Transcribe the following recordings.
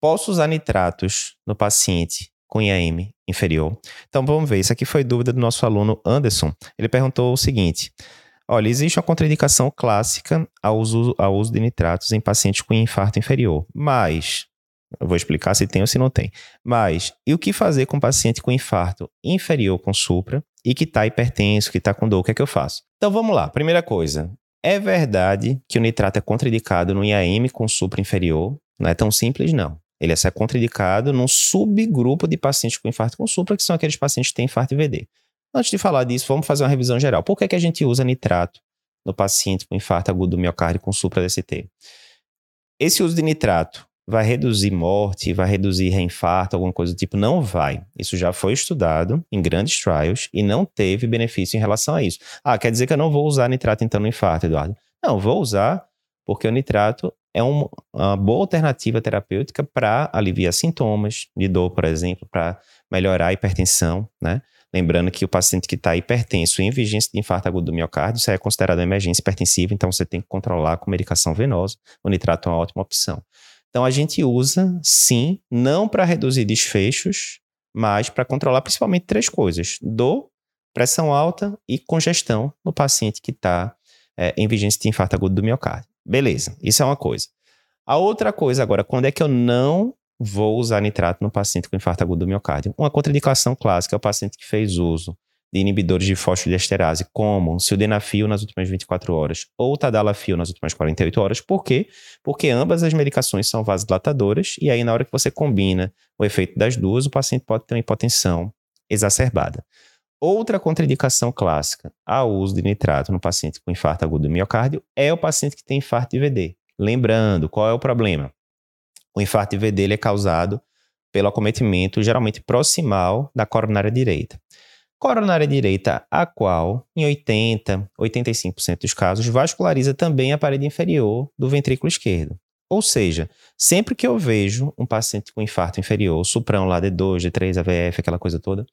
Posso usar nitratos no paciente com IAM inferior? Então vamos ver. Isso aqui foi dúvida do nosso aluno Anderson. Ele perguntou o seguinte: Olha, existe uma contraindicação clássica ao uso, ao uso de nitratos em pacientes com infarto inferior, mas eu vou explicar se tem ou se não tem. Mas, e o que fazer com um paciente com infarto inferior com supra e que está hipertenso, que está com dor? O que é que eu faço? Então vamos lá. Primeira coisa. É verdade que o nitrato é contraindicado no IAM com supra inferior? Não é tão simples, não. Ele é contraindicado num subgrupo de pacientes com infarto com supra, que são aqueles pacientes que têm infarto VD. Antes de falar disso, vamos fazer uma revisão geral. Por que, é que a gente usa nitrato no paciente com infarto agudo do miocárdio com supra DST? Esse uso de nitrato vai reduzir morte, vai reduzir reinfarto, alguma coisa do tipo? Não vai. Isso já foi estudado em grandes trials e não teve benefício em relação a isso. Ah, quer dizer que eu não vou usar nitrato então no infarto, Eduardo? Não, vou usar porque o nitrato é uma, boa alternativa terapêutica para aliviar sintomas de dor, por exemplo, para melhorar a hipertensão, né? Lembrando que o paciente que está hipertenso em vigência de infarto agudo do miocárdio, isso é considerado uma emergência hipertensiva, então você tem que controlar com medicação venosa. O nitrato é uma ótima opção. Então a gente usa, sim, não para reduzir desfechos, mas para controlar principalmente três coisas: dor, pressão alta e congestão no paciente que está é, em vigência de infarto agudo do miocárdio. Beleza, isso é uma coisa. A outra coisa agora, quando é que eu não vou usar nitrato no paciente com infarto agudo do miocárdio? Uma contraindicação clássica é o paciente que fez uso de inibidores de fosfodiesterase, como sildenafil nas últimas 24 horas ou tadalafil nas últimas 48 horas. Por quê? Porque ambas as medicações são vasodilatadoras e aí na hora que você combina o efeito das duas, o paciente pode ter uma hipotensão exacerbada. Outra contraindicação clássica ao uso de nitrato no paciente com infarto agudo do miocárdio é o paciente que tem infarto de VD. Lembrando, qual é o problema? O infarto de VD ele é causado pelo acometimento geralmente proximal da coronária direita. Coronária direita, a qual, em 80, 85% dos casos, vasculariza também a parede inferior do ventrículo esquerdo. Ou seja, sempre que eu vejo um paciente com infarto inferior, suprão lá D2, D3, AVF, aquela coisa toda,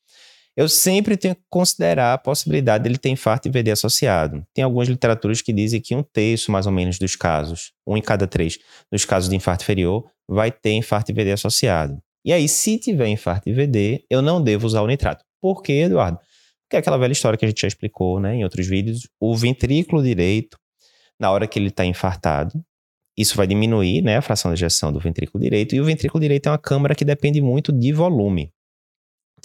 eu sempre tenho que considerar a possibilidade dele ter infarto e VD associado. Tem algumas literaturas que dizem que um terço, mais ou menos, dos casos, um em cada três, dos casos de infarto inferior, vai ter infarto e VD associado. E aí, se tiver infarto e VD, eu não devo usar o nitrato. Por quê, Eduardo? Porque é aquela velha história que a gente já explicou né, em outros vídeos. O ventrículo direito, na hora que ele está infartado, isso vai diminuir né, a fração de ejeção do ventrículo direito. E o ventrículo direito é uma câmara que depende muito de volume.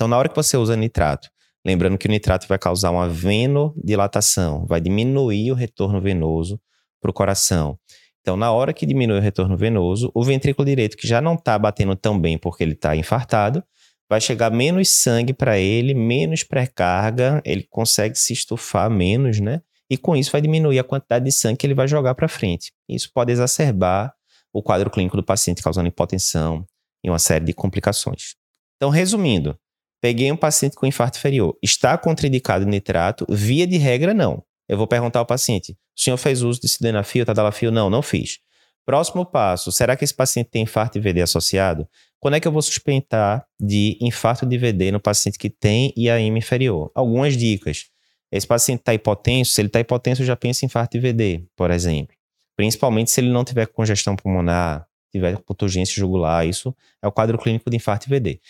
Então, na hora que você usa nitrato, lembrando que o nitrato vai causar uma venodilatação, vai diminuir o retorno venoso para o coração. Então, na hora que diminui o retorno venoso, o ventrículo direito, que já não está batendo tão bem porque ele está infartado, vai chegar menos sangue para ele, menos pré-carga, ele consegue se estufar menos, né? E com isso vai diminuir a quantidade de sangue que ele vai jogar para frente. Isso pode exacerbar o quadro clínico do paciente, causando hipotensão e uma série de complicações. Então, resumindo, peguei um paciente com infarto inferior, está contraindicado nitrato? Via de regra, não. Eu vou perguntar ao paciente: o senhor fez uso de sildenafil, tadalafil? Não, não fiz. Próximo passo: será que esse paciente tem infarto de VD associado? Quando é que eu vou suspeitar de infarto de VD no paciente que tem IAM inferior? Algumas dicas. Esse paciente está hipotenso, se ele está hipotenso, eu já penso em infarto de VD, por exemplo. Principalmente se ele não tiver congestão pulmonar, tiver urgência jugular, isso é o quadro clínico de infarto de VD.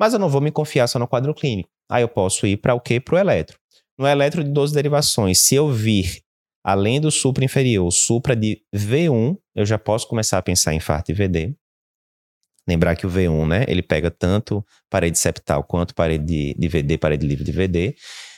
Mas eu não vou me confiar só no quadro clínico. Aí eu posso ir para o quê? Para o eletro. No eletro de 12 derivações, se eu vir, além do supra inferior, supra de V1, eu já posso começar a pensar em infarto VD. Lembrar que o V1, né, ele pega tanto parede septal quanto parede de, de VD, parede livre de VD.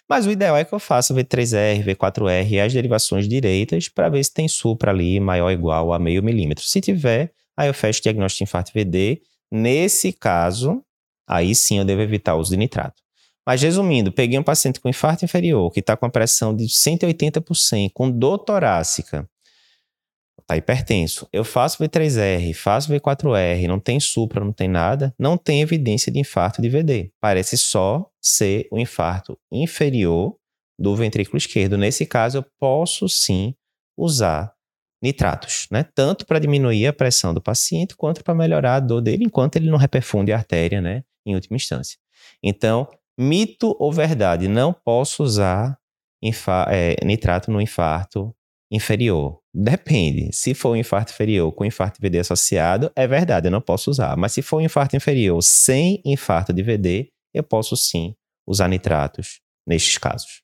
Mas o ideal é que eu faça V3R, V4R e as derivações direitas para ver se tem supra ali maior ou igual a meio milímetro. Se tiver, aí eu fecho o diagnóstico de infarto VD. Nesse caso, aí sim eu devo evitar o uso de nitrato. Mas resumindo, peguei um paciente com infarto inferior que está com a pressão de 180 por 100, com dor torácica, tá hipertenso. Eu faço V3R, faço V4R, não tem supra, não tem nada, não tem evidência de infarto de VD. Parece só ser o infarto inferior do ventrículo esquerdo. Nesse caso, eu posso sim usar nitratos, né? Tanto para diminuir a pressão do paciente quanto para melhorar a dor dele enquanto ele não reperfunde a artéria, né? Em última instância. Então, mito ou verdade? Não posso usar é, nitrato no infarto inferior. Depende. Se for um infarto inferior com infarto de VD associado, é verdade, eu não posso usar. Mas se for um infarto inferior sem infarto de VD, eu posso sim usar nitratos nestes casos.